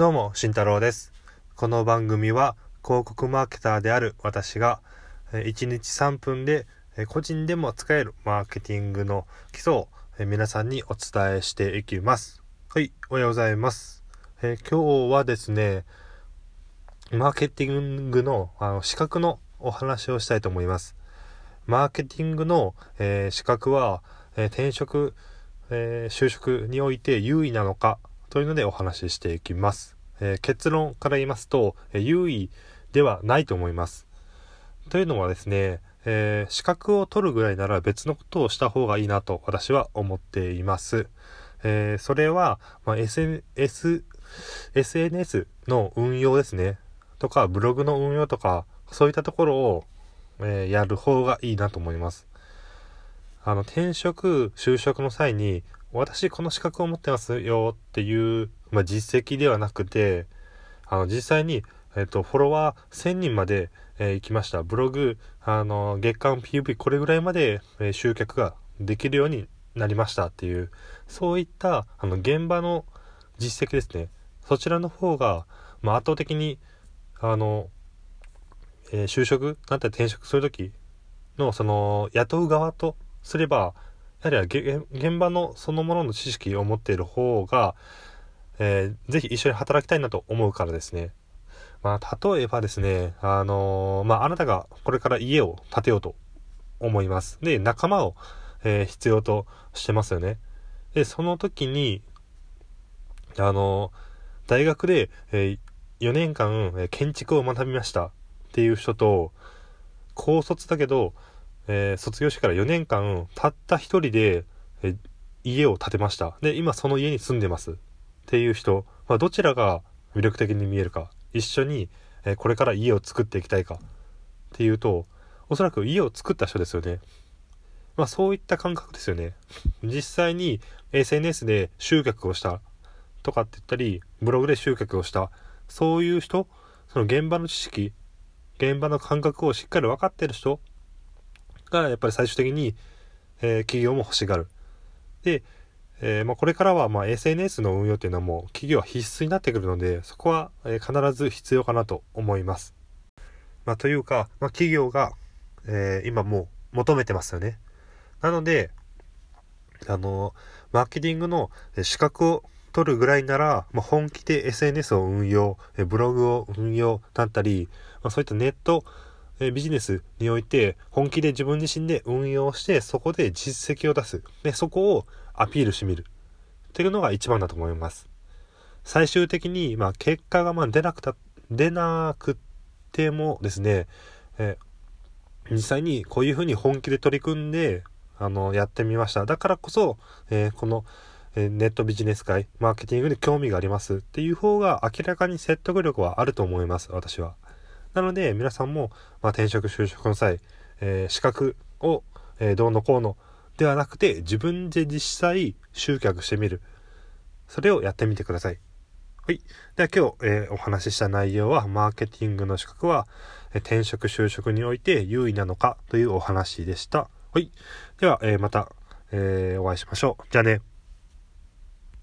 どうも、慎太郎です。この番組は広告マーケターである私が1日3分で個人でも使えるマーケティングの基礎を皆さんにお伝えしていきます。はい、おはようございます。え今日はですね、マーケティングのあの資格のお話をしたいと思います。マーケティングの、えー資格は、えー転職、えー就職において優位なのかというのでお話ししていきます。えー結論から言いますと、え優位ではないと思います。というのはですね、えー資格を取るぐらいなら別のことをした方がいいなと私は思っています。えーそれは、まあ、SNS、SNS の運用ですね。とか、ブログの運用とか、そういったところを、えーやる方がいいなと思います。あの、転職、就職の際に、私この資格を持ってますよっていう、まあ、実績ではなくて、あの、実際に、えっ、と、フォロワー1000人まで、えー行きました。ブログ、あの、月間 PV これぐらいまで、えー集客ができるようになりましたっていう、そういった、あの、現場の実績ですね。そちらの方が、まあ、圧倒的に、あの、えー就職、なんて転職するときの、その、雇う側とすれば、やはり現場のそのものの知識を持っている方が、えーぜひ一緒に働きたいなと思うからですね。まあ、例えばですね、あのーまあ、あなたがこれから家を建てようと思います。で、仲間を、えー必要としてますよね。で、その時に、あのー大学で、え4年間、え建築を学びましたっていう人と、高卒だけど、えー卒業してから4年間、たった一人で、え家を建てました。で、今その家に住んでます。っていう人、まあ、どちらが魅力的に見えるか、一緒に、えこれから家を作っていきたいかっていうと、おそらく家を作った人ですよね。まあそういった感覚ですよね。実際に SNS で集客をしたとかって言ったり、ブログで集客をした、そういう人、その現場の知識、現場の感覚をしっかり分かってる人がやっぱり最終的に、えー企業も欲しがる。で、えーまあ、これからはまあ SNS の運用っていうのはもう企業は必須になってくるので、そこはえー必ず必要かなと思います。まあ、というか、まあ、企業が、えー今もう求めてますよね。なので、あの、マーケティングのえ資格を取るぐらいなら、まあ、本気で SNS を運用、えブログを運用だったり、まあ、そういったネット、えビジネスにおいて本気で自分自身で運用してそこで実績を出す。で、そこをアピールしてみる。っていうのが一番だと思います。最終的に、まあ、結果がまあ出なくた、出なくてもですね、え実際にこういうふうに本気で取り組んで、あの、やってみました。だからこそ、えーこの、えネットビジネス界、マーケティングに興味がありますっていう方が明らかに説得力はあると思います、私は。なので、皆さんも、まあ、転職、就職の際、えー資格を、えーどうのこうのではなくて、自分で実際集客してみる。それをやってみてください。はい。では今日、えーお話しした内容は、マーケティングの資格は、えー転職、就職において優位なのかというお話でした。はい。では、えーまた、えーお会いしましょう。じゃあね。